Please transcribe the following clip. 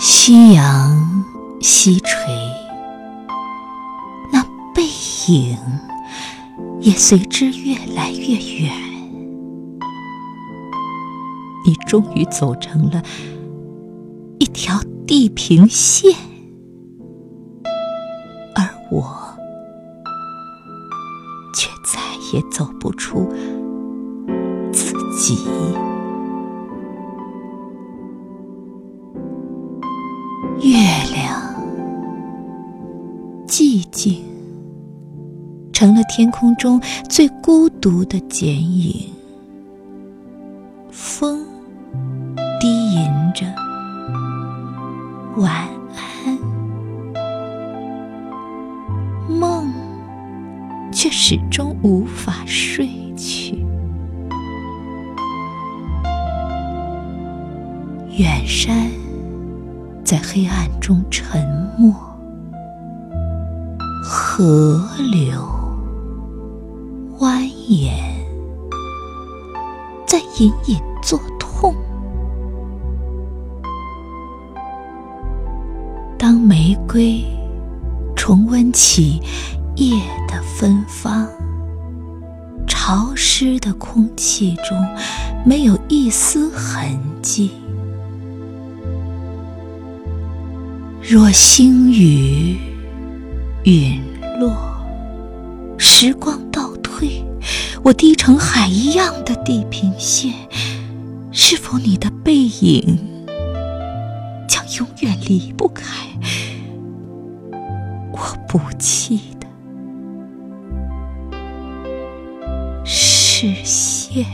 夕阳西垂，那背影也随之越来越远。你终于走成了一条地平线，而我却再也走不出自己。成了天空中最孤独的剪影。风低吟着晚安，梦却始终无法睡去。远山。在黑暗中沉默，河流蜿蜒，在隐隐作痛。当玫瑰重温起夜的芬芳，潮湿的空气中没有一丝痕迹。若星雨陨落，时光，我低成海一样的地平线，是否你的背影将永远离不开我不弃的视线？